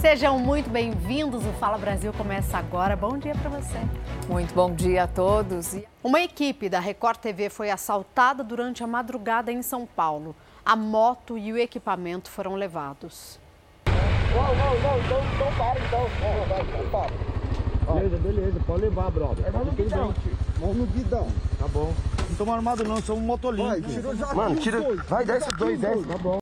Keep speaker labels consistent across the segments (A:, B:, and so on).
A: Sejam muito bem-vindos. O Fala Brasil começa agora. Bom dia para você.
B: Muito bom dia a todos.
A: Uma equipe da Record TV foi assaltada durante a madrugada em São Paulo. A moto e o equipamento foram levados.
C: Não, não, não, então, então para então. Não, para. Beleza, beleza, pode levar, brother. É, vamos no guidão. Vamos no guidão. Tá bom. Não estamos armados não, somos motolinhos. Mano, tira. Vai, desce dois, desce. Tá bom.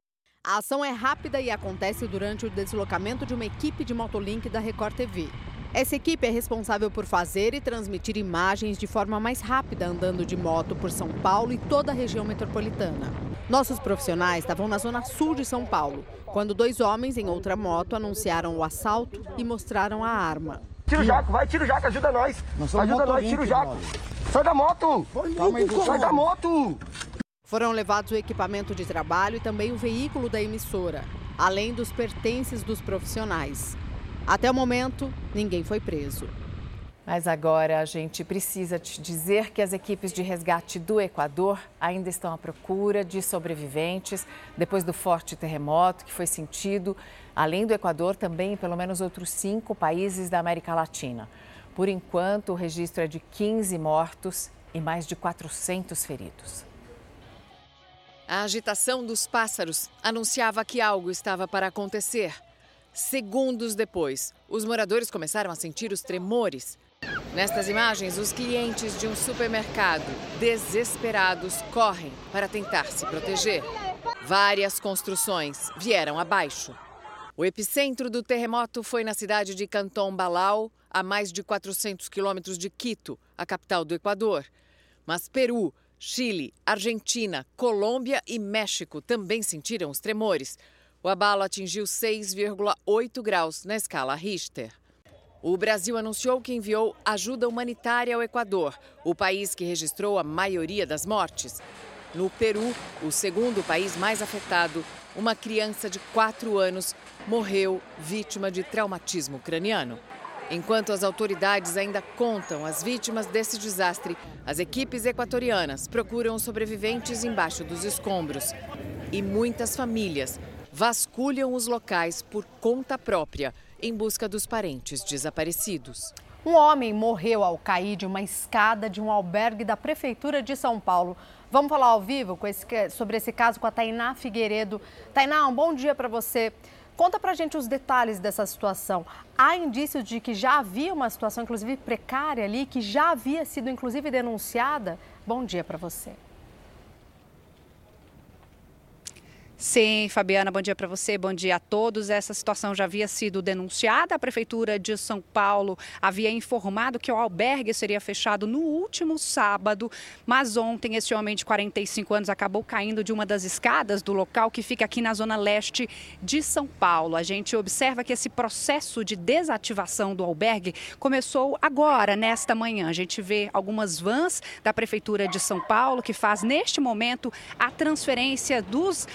A: A ação é rápida e acontece durante o deslocamento de uma equipe de Motolink da Record TV. Essa equipe é responsável por fazer e transmitir imagens de forma mais rápida andando de moto por São Paulo e toda a região metropolitana. Nossos profissionais estavam na zona sul de São Paulo, quando dois homens em outra moto anunciaram o assalto e mostraram a arma.
C: Tira o jaco, vai, tira o jaco, ajuda nós. ajuda nós, tira o jaco. Sai da moto! Sai da moto!
A: Foram levados o equipamento de trabalho e também o veículo da emissora, além dos pertences dos profissionais. Até o momento, ninguém foi preso.
B: Mas agora a gente precisa te dizer que as equipes de resgate do Equador ainda estão à procura de sobreviventes depois do forte terremoto que foi sentido, além do Equador, também em pelo menos outros cinco países da América Latina. Por enquanto, o registro é de 15 mortos e mais de 400 feridos.
A: A agitação dos pássaros anunciava que algo estava para acontecer. Segundos depois, os moradores começaram a sentir os tremores. Nestas imagens, os clientes de um supermercado, desesperados, correm para tentar se proteger. Várias construções vieram abaixo. O epicentro do terremoto foi na cidade de Canton Balau, a mais de 400 quilômetros de Quito, a capital do Equador. Mas Peru, Chile, Argentina, Colômbia e México também sentiram os tremores. O abalo atingiu 6,8 graus na escala Richter. O Brasil anunciou que enviou ajuda humanitária ao Equador, o país que registrou a maioria das mortes. No Peru, o segundo país mais afetado, uma criança de 4 anos morreu vítima de traumatismo craniano. Enquanto as autoridades ainda contam as vítimas desse desastre, as equipes equatorianas procuram sobreviventes embaixo dos escombros. E muitas famílias vasculham os locais por conta própria em busca dos parentes desaparecidos. Um homem morreu ao cair de uma escada de um albergue da Prefeitura de São Paulo. Vamos falar ao vivo esse, sobre esse caso com a Tainá Figueiredo. Tainá, um bom dia para você. Conta pra gente os detalhes dessa situação. Há indícios de que já havia uma situação, inclusive precária ali, que já havia sido, inclusive, denunciada? Bom dia para você.
D: Sim, Fabiana, bom dia para você, bom dia a todos. Essa situação já havia sido denunciada. A Prefeitura de São Paulo havia informado que o albergue seria fechado no último sábado, mas ontem esse homem de 45 anos acabou caindo de uma das escadas do local que fica aqui na zona leste de São Paulo. A gente observa que esse processo de desativação do albergue começou agora, nesta manhã. A gente vê algumas vans da Prefeitura de São Paulo que faz neste momento a transferência dos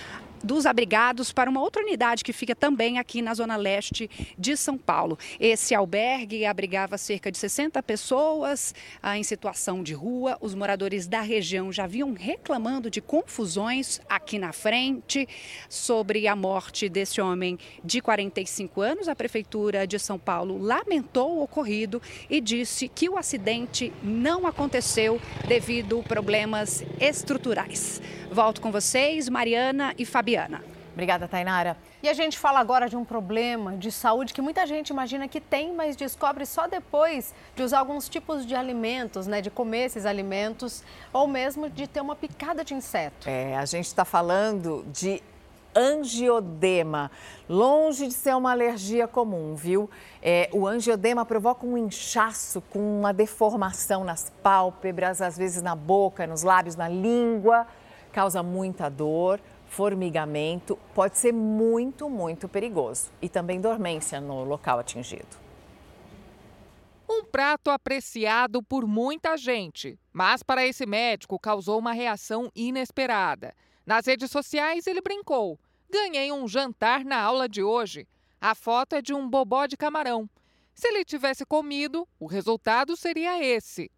D: dos abrigados para uma outra unidade que fica também aqui na zona leste de São Paulo. Esse albergue abrigava cerca de 60 pessoas ah, em situação de rua. Os moradores da região já vinham reclamando de confusões aqui na frente sobre a morte desse homem de 45 anos. A prefeitura de São Paulo lamentou o ocorrido e disse que o acidente não aconteceu devido a problemas estruturais. Volto com vocês, Mariana e Fabiana.
A: Obrigada, Tainara. E a gente fala agora de um problema de saúde que muita gente imagina que tem, mas descobre só depois de usar alguns tipos de alimentos, né? De comer esses alimentos ou mesmo de ter uma picada de inseto.
B: É, a gente está falando de angiodema, longe de ser uma alergia comum, viu? É, o angiodema provoca um inchaço com uma deformação nas pálpebras, às vezes na boca, nos lábios, na língua causa muita dor, formigamento, pode ser muito, muito perigoso e também dormência no local atingido.
E: Um prato apreciado por muita gente, mas para esse médico causou uma reação inesperada. Nas redes sociais ele brincou: ganhei um jantar na aula de hoje. A foto é de um bobó de camarão. Se ele tivesse comido, o resultado seria esse: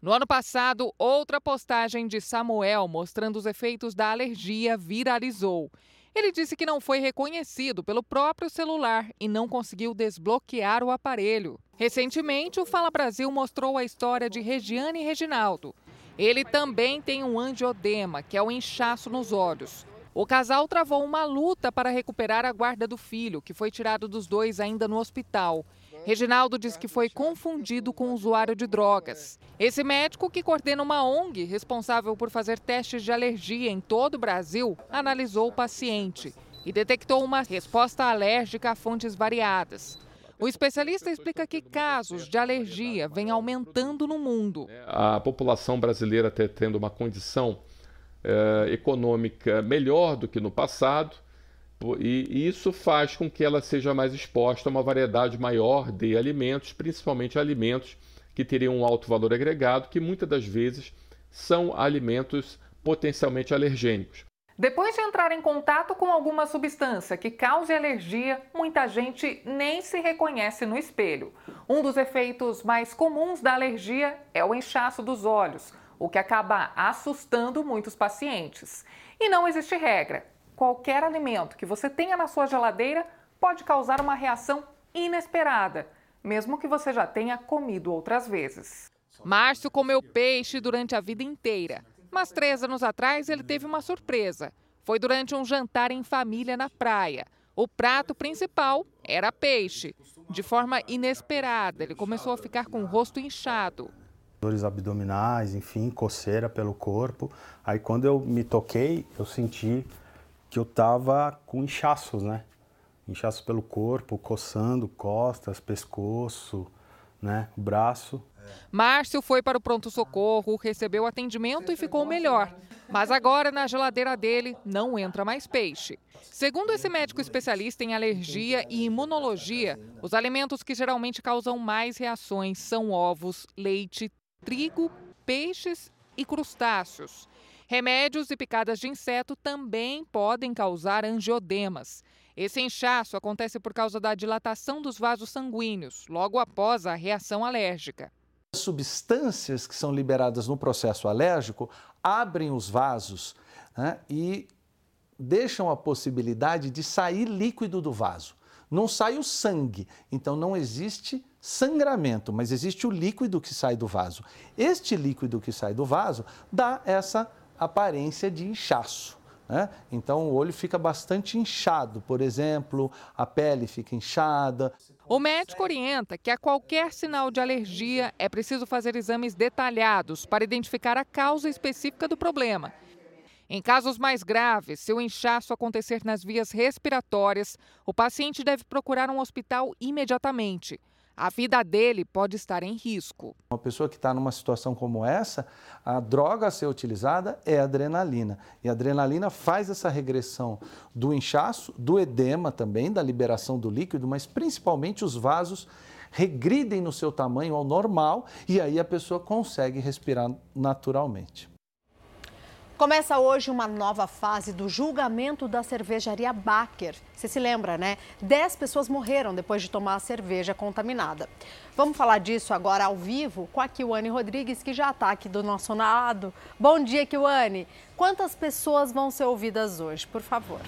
E: no ano passado, outra postagem de Samuel mostrando os efeitos da alergia viralizou. Ele disse que não foi reconhecido pelo próprio celular e não conseguiu desbloquear o aparelho. Recentemente, o Fala Brasil mostrou a história de Regiane e Reginaldo. Ele também tem um angiodema, que é o inchaço nos olhos. O casal travou uma luta para recuperar a guarda do filho, que foi tirado dos dois ainda no hospital. Reginaldo diz que foi confundido com usuário de drogas. Esse médico, que coordena uma ONG responsável por fazer testes de alergia em todo o Brasil, analisou o paciente e detectou uma resposta alérgica a fontes variadas. O especialista explica que casos de alergia vêm aumentando no mundo.
F: A população brasileira está tendo uma condição eh, econômica melhor do que no passado e isso faz com que ela seja mais exposta a uma variedade maior de alimentos, principalmente alimentos que teriam um alto valor agregado, que muitas das vezes são alimentos potencialmente alergênicos.
E: Depois de entrar em contato com alguma substância que cause alergia, muita gente nem se reconhece no espelho. Um dos efeitos mais comuns da alergia é o inchaço dos olhos, o que acaba assustando muitos pacientes. E não existe regra qualquer alimento que você tenha na sua geladeira pode causar uma reação inesperada, mesmo que você já tenha comido outras vezes. Márcio comeu peixe durante a vida inteira, mas três anos atrás ele teve uma surpresa. Foi durante um jantar em família na praia. O prato principal era peixe. De forma inesperada, ele começou a ficar com o rosto inchado.
G: Dores abdominais, enfim, coceira pelo corpo. Aí quando eu me toquei, eu senti que eu tava com inchaços, né? Inchaço pelo corpo, coçando costas, pescoço, né? Braço.
E: Márcio foi para o pronto-socorro, recebeu atendimento e ficou melhor. Mas agora na geladeira dele não entra mais peixe. Segundo esse médico especialista em alergia e imunologia, os alimentos que geralmente causam mais reações são ovos, leite, trigo, peixes e crustáceos. Remédios e picadas de inseto também podem causar angiodemas. Esse inchaço acontece por causa da dilatação dos vasos sanguíneos, logo após a reação alérgica.
H: As substâncias que são liberadas no processo alérgico abrem os vasos né, e deixam a possibilidade de sair líquido do vaso. Não sai o sangue, então não existe sangramento, mas existe o líquido que sai do vaso. Este líquido que sai do vaso dá essa aparência de inchaço. Né? Então o olho fica bastante inchado, por exemplo, a pele fica inchada.
E: O médico orienta que a qualquer sinal de alergia é preciso fazer exames detalhados para identificar a causa específica do problema. Em casos mais graves, se o inchaço acontecer nas vias respiratórias, o paciente deve procurar um hospital imediatamente a vida dele pode estar em risco.
H: Uma pessoa que está numa situação como essa, a droga a ser utilizada é adrenalina. E a adrenalina faz essa regressão do inchaço, do edema também, da liberação do líquido, mas principalmente os vasos regridem no seu tamanho ao normal e aí a pessoa consegue respirar naturalmente.
A: Começa hoje uma nova fase do julgamento da cervejaria Baker. Você se lembra, né? Dez pessoas morreram depois de tomar a cerveja contaminada. Vamos falar disso agora ao vivo com a Kiwane Rodrigues, que já está aqui do nosso lado. Bom dia, Kiwane. Quantas pessoas vão ser ouvidas hoje, por favor?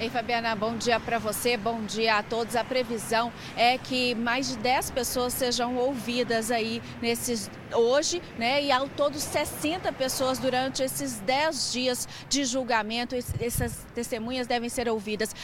I: Ei, Fabiana, bom dia para você, bom dia a todos. A previsão é que mais de 10 pessoas sejam ouvidas aí nesses hoje, né? E ao todo 60 pessoas durante esses 10 dias de julgamento. Essas testemunhas devem ser ouvidas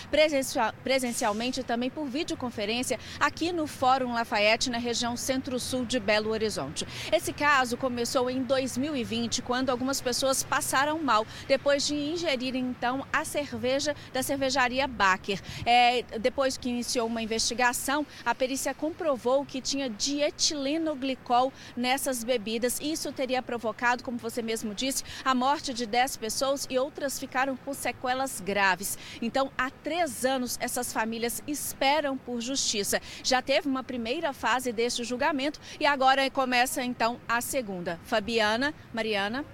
I: presencialmente e também por videoconferência aqui no Fórum Lafayette, na região centro-sul de Belo Horizonte. Esse caso começou em 2020, quando algumas pessoas passaram mal depois de ingerirem então a cerveja da cervejaria Baker. É, depois que iniciou uma investigação, a perícia comprovou que tinha dietilenoglicol nessas essas bebidas. Isso teria provocado, como você mesmo disse, a morte de 10 pessoas e outras ficaram com sequelas graves. Então, há três anos, essas famílias esperam por justiça. Já teve uma primeira fase deste julgamento e agora começa então a segunda. Fabiana, Mariana.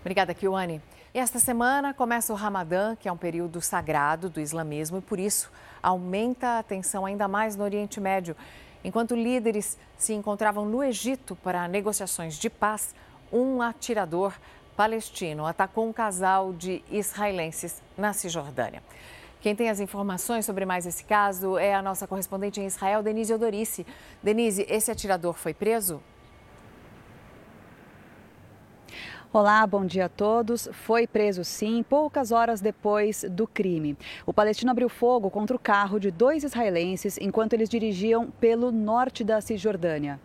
B: Obrigada, Kiwane. Esta semana começa o Ramadã, que é um período sagrado do islamismo, e por isso aumenta a tensão ainda mais no Oriente Médio. Enquanto líderes se encontravam no Egito para negociações de paz, um atirador palestino atacou um casal de israelenses na Cisjordânia. Quem tem as informações sobre mais esse caso é a nossa correspondente em Israel, Denise Odorice. Denise, esse atirador foi preso?
J: Olá, bom dia a todos. Foi preso sim, poucas horas depois do crime. O palestino abriu fogo contra o carro de dois israelenses enquanto eles dirigiam pelo norte da Cisjordânia.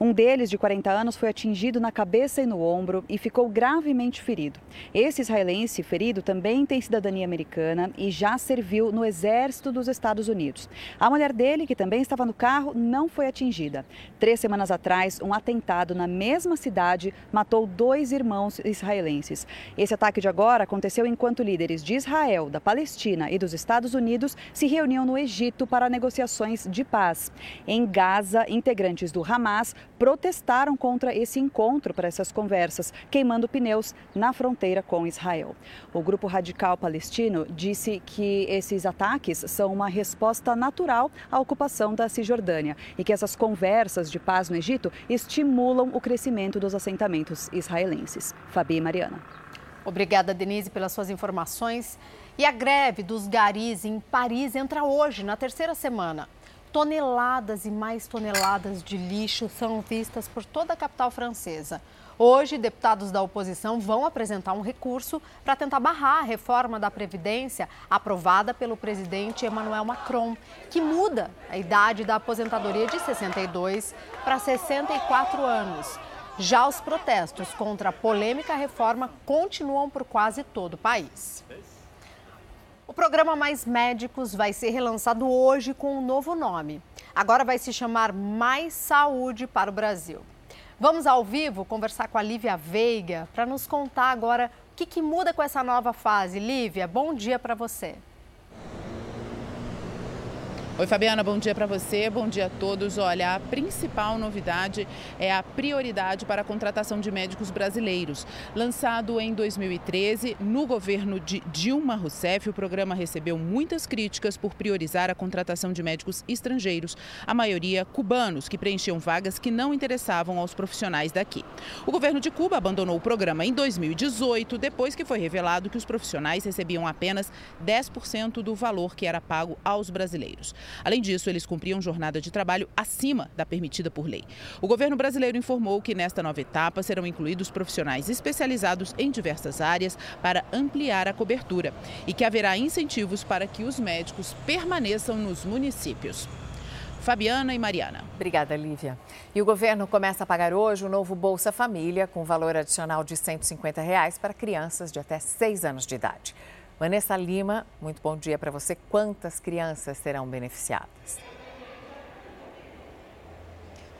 J: Um deles, de 40 anos, foi atingido na cabeça e no ombro e ficou gravemente ferido. Esse israelense ferido também tem cidadania americana e já serviu no exército dos Estados Unidos. A mulher dele, que também estava no carro, não foi atingida. Três semanas atrás, um atentado na mesma cidade matou dois irmãos israelenses. Esse ataque de agora aconteceu enquanto líderes de Israel, da Palestina e dos Estados Unidos se reuniam no Egito para negociações de paz. Em Gaza, integrantes do Hamas Protestaram contra esse encontro para essas conversas, queimando pneus na fronteira com Israel. O grupo radical palestino disse que esses ataques são uma resposta natural à ocupação da Cisjordânia e que essas conversas de paz no Egito estimulam o crescimento dos assentamentos israelenses. Fabi e Mariana.
A: Obrigada, Denise, pelas suas informações. E a greve dos garis em Paris entra hoje, na terceira semana. Toneladas e mais toneladas de lixo são vistas por toda a capital francesa. Hoje, deputados da oposição vão apresentar um recurso para tentar barrar a reforma da Previdência aprovada pelo presidente Emmanuel Macron, que muda a idade da aposentadoria de 62 para 64 anos. Já os protestos contra a polêmica reforma continuam por quase todo o país. O programa Mais Médicos vai ser relançado hoje com um novo nome. Agora vai se chamar Mais Saúde para o Brasil. Vamos ao vivo conversar com a Lívia Veiga para nos contar agora o que, que muda com essa nova fase. Lívia, bom dia para você.
K: Oi, Fabiana, bom dia para você, bom dia a todos. Olha, a principal novidade é a prioridade para a contratação de médicos brasileiros. Lançado em 2013, no governo de Dilma Rousseff, o programa recebeu muitas críticas por priorizar a contratação de médicos estrangeiros, a maioria cubanos, que preenchiam vagas que não interessavam aos profissionais daqui. O governo de Cuba abandonou o programa em 2018, depois que foi revelado que os profissionais recebiam apenas 10% do valor que era pago aos brasileiros. Além disso, eles cumpriam jornada de trabalho acima da permitida por lei. O governo brasileiro informou que nesta nova etapa serão incluídos profissionais especializados em diversas áreas para ampliar a cobertura e que haverá incentivos para que os médicos permaneçam nos municípios. Fabiana e Mariana.
B: Obrigada, Lívia. E o governo começa a pagar hoje o novo Bolsa Família, com valor adicional de 150 reais para crianças de até 6 anos de idade. Vanessa Lima, muito bom dia para você. Quantas crianças serão beneficiadas?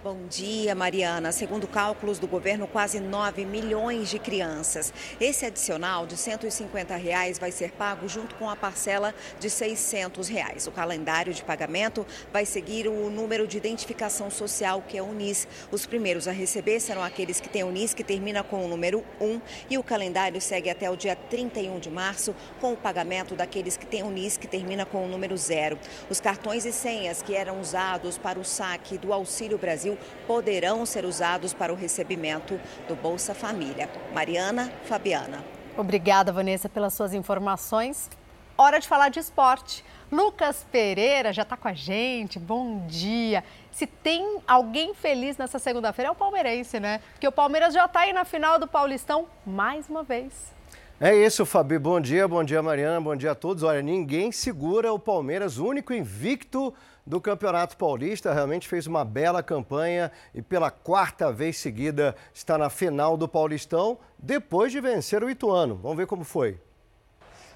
L: Bom dia, Mariana. Segundo cálculos do governo, quase 9 milhões de crianças. Esse adicional de 150 reais vai ser pago junto com a parcela de 600 reais. O calendário de pagamento vai seguir o número de identificação social, que é o UNIS. Os primeiros a receber serão aqueles que têm UNIS, que termina com o número 1, e o calendário segue até o dia 31 de março, com o pagamento daqueles que têm UNIS, que termina com o número 0. Os cartões e senhas que eram usados para o saque do Auxílio Brasil Brasil poderão ser usados para o recebimento do Bolsa Família. Mariana Fabiana.
A: Obrigada, Vanessa, pelas suas informações. Hora de falar de esporte. Lucas Pereira já está com a gente. Bom dia. Se tem alguém feliz nessa segunda-feira é o palmeirense, né? Porque o Palmeiras já está aí na final do Paulistão mais uma vez.
M: É isso, Fabi. Bom dia, bom dia, Mariana, bom dia a todos. Olha, ninguém segura o Palmeiras, único invicto do Campeonato Paulista. Realmente fez uma bela campanha e pela quarta vez seguida está na final do Paulistão, depois de vencer o Ituano. Vamos ver como foi.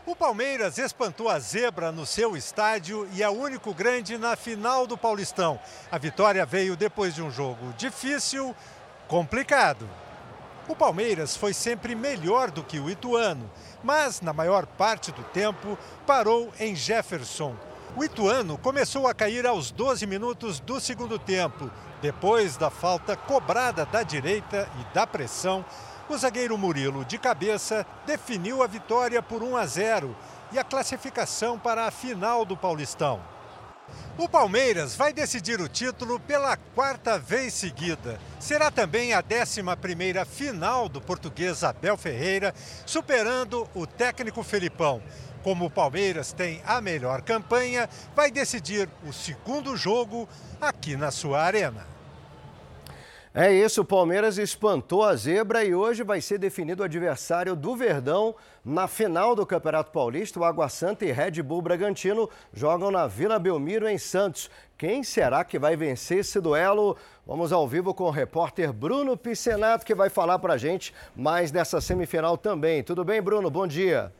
N: O Palmeiras espantou a zebra no seu estádio e é o único grande na final do Paulistão. A vitória veio depois de um jogo difícil, complicado. O Palmeiras foi sempre melhor do que o Ituano, mas na maior parte do tempo parou em Jefferson, o Ituano começou a cair aos 12 minutos do segundo tempo. Depois da falta cobrada da direita e da pressão, o zagueiro Murilo, de cabeça, definiu a vitória por 1 a 0 e a classificação para a final do Paulistão. O Palmeiras vai decidir o título pela quarta vez seguida. Será também a 11ª final do português Abel Ferreira, superando o técnico Felipão. Como o Palmeiras tem a melhor campanha, vai decidir o segundo jogo aqui na sua arena.
M: É isso, o Palmeiras espantou a zebra e hoje vai ser definido o adversário do Verdão na final do Campeonato Paulista. O Água Santa e Red Bull Bragantino jogam na Vila Belmiro, em Santos. Quem será que vai vencer esse duelo? Vamos ao vivo com o repórter Bruno Piscenato, que vai falar para gente mais dessa semifinal também. Tudo bem, Bruno? Bom dia.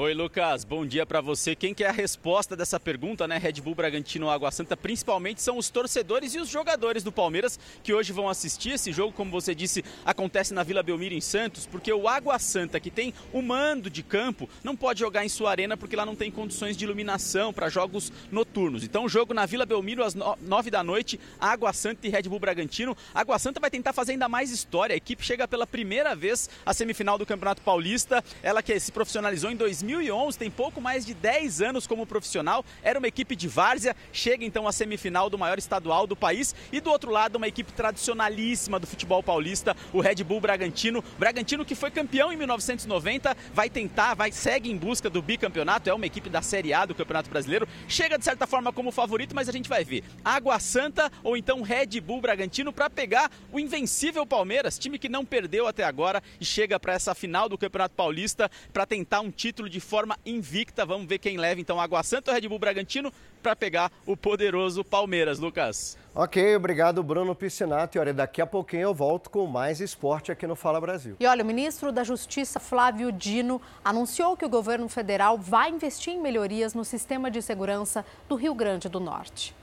O: Oi, Lucas. Bom dia para você. Quem quer a resposta dessa pergunta, né? Red Bull Bragantino Água Santa, principalmente são os torcedores e os jogadores do Palmeiras que hoje vão assistir esse jogo, como você disse, acontece na Vila Belmiro em Santos, porque o Água Santa, que tem o mando de campo, não pode jogar em sua arena porque lá não tem condições de iluminação para jogos noturnos. Então, jogo na Vila Belmiro às nove da noite, Água Santa e Red Bull Bragantino. Água Santa vai tentar fazer ainda mais história. A equipe chega pela primeira vez à semifinal do Campeonato Paulista. Ela que se profissionalizou em 2000 2011, tem pouco mais de 10 anos como profissional, era uma equipe de várzea, chega então à semifinal do maior estadual do país e do outro lado uma equipe tradicionalíssima do futebol paulista, o Red Bull Bragantino. Bragantino que foi campeão em 1990, vai tentar, vai segue em busca do bicampeonato, é uma equipe da Série A do Campeonato Brasileiro, chega de certa forma como favorito, mas a gente vai ver. Água Santa ou então Red Bull Bragantino para pegar o invencível Palmeiras, time que não perdeu até agora e chega para essa final do Campeonato Paulista para tentar um título de de forma invicta. Vamos ver quem leva então Água Santa ou Red Bull Bragantino para pegar o poderoso Palmeiras, Lucas.
M: Ok, obrigado Bruno Piscinato. E olha, daqui a pouquinho eu volto com mais esporte aqui no Fala Brasil.
A: E olha, o ministro da Justiça, Flávio Dino, anunciou que o governo federal vai investir em melhorias no sistema de segurança do Rio Grande do Norte.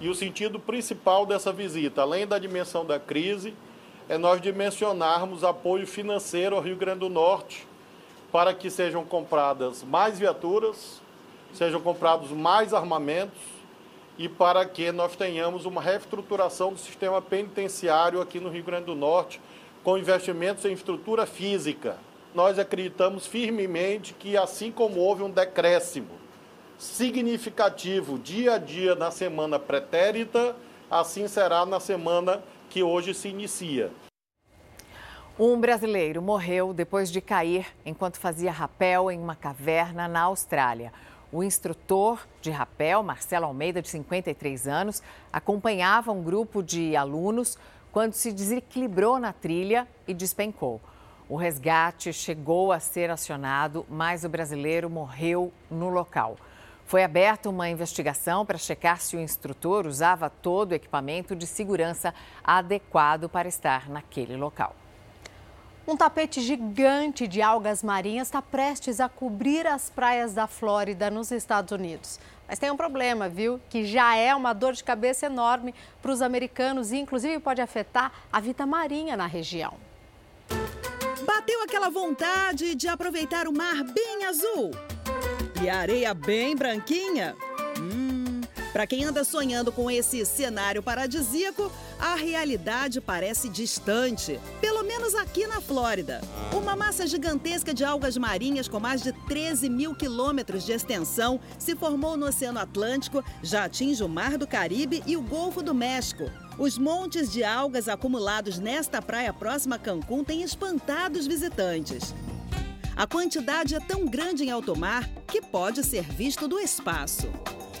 P: E o sentido principal dessa visita, além da dimensão da crise, é nós dimensionarmos apoio financeiro ao Rio Grande do Norte para que sejam compradas mais viaturas, sejam comprados mais armamentos e para que nós tenhamos uma reestruturação do sistema penitenciário aqui no Rio Grande do Norte, com investimentos em estrutura física. Nós acreditamos firmemente que, assim como houve um decréscimo significativo dia a dia na semana pretérita, assim será na semana que hoje se inicia.
B: Um brasileiro morreu depois de cair enquanto fazia rapel em uma caverna na Austrália. O instrutor de rapel, Marcelo Almeida, de 53 anos, acompanhava um grupo de alunos quando se desequilibrou na trilha e despencou. O resgate chegou a ser acionado, mas o brasileiro morreu no local. Foi aberta uma investigação para checar se o instrutor usava todo o equipamento de segurança adequado para estar naquele local.
A: Um tapete gigante de algas marinhas está prestes a cobrir as praias da Flórida, nos Estados Unidos. Mas tem um problema, viu? Que já é uma dor de cabeça enorme para os americanos e, inclusive, pode afetar a vida marinha na região.
Q: Bateu aquela vontade de aproveitar o mar bem azul e a areia bem branquinha? Para quem anda sonhando com esse cenário paradisíaco, a realidade parece distante, pelo menos aqui na Flórida. Uma massa gigantesca de algas marinhas com mais de 13 mil quilômetros de extensão se formou no Oceano Atlântico, já atinge o Mar do Caribe e o Golfo do México. Os montes de algas acumulados nesta praia próxima a Cancún têm espantado os visitantes. A quantidade é tão grande em alto mar que pode ser visto do espaço.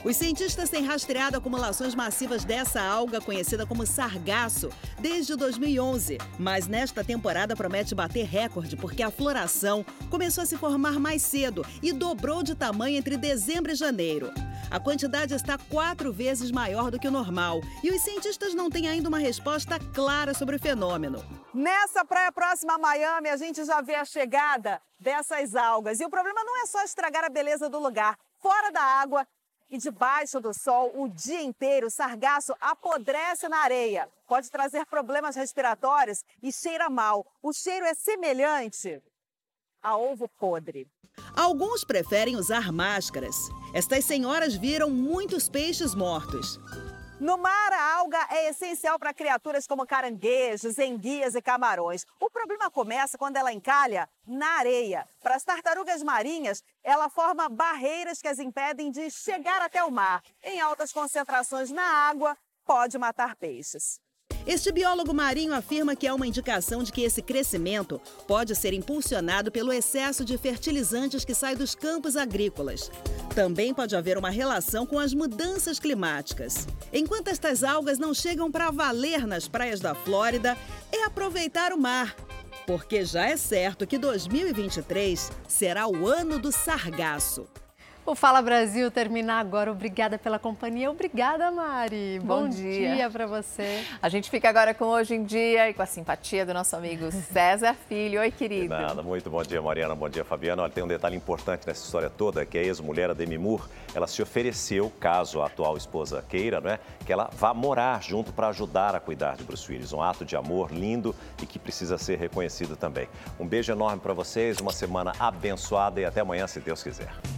Q: Os cientistas têm rastreado acumulações massivas dessa alga conhecida como sargaço desde 2011, mas nesta temporada promete bater recorde porque a floração começou a se formar mais cedo e dobrou de tamanho entre dezembro e janeiro. A quantidade está quatro vezes maior do que o normal e os cientistas não têm ainda uma resposta clara sobre o fenômeno.
R: Nessa praia próxima a Miami, a gente já vê a chegada dessas algas. E o problema não é só estragar a beleza do lugar. Fora da água, e debaixo do sol o dia inteiro, o sargaço apodrece na areia. Pode trazer problemas respiratórios e cheira mal. O cheiro é semelhante a ovo podre.
Q: Alguns preferem usar máscaras. Estas senhoras viram muitos peixes mortos.
R: No mar, a alga é essencial para criaturas como caranguejos, enguias e camarões. O problema começa quando ela encalha na areia. Para as tartarugas marinhas, ela forma barreiras que as impedem de chegar até o mar. Em altas concentrações na água, pode matar peixes.
Q: Este biólogo marinho afirma que é uma indicação de que esse crescimento pode ser impulsionado pelo excesso de fertilizantes que sai dos campos agrícolas. Também pode haver uma relação com as mudanças climáticas. Enquanto estas algas não chegam para valer nas praias da Flórida, é aproveitar o mar. Porque já é certo que 2023 será o ano do sargaço.
A: O Fala Brasil termina agora. Obrigada pela companhia. Obrigada, Mari.
B: Bom,
A: Bom
B: dia.
A: dia para você.
B: A gente fica agora com Hoje em Dia e com a simpatia do nosso amigo César Filho. Oi,
S: De
B: querido.
S: nada, muito bom dia, Mariana. Bom dia, Fabiana. Olha, tem um detalhe importante nessa história toda, que a ex-mulher, a Demi Moore, ela se ofereceu, caso a atual esposa queira, não é? Que ela vá morar junto para ajudar a cuidar de Bruce Willis. Um ato de amor lindo e que precisa ser reconhecido também. Um beijo enorme para vocês, uma semana abençoada e até amanhã, se Deus quiser.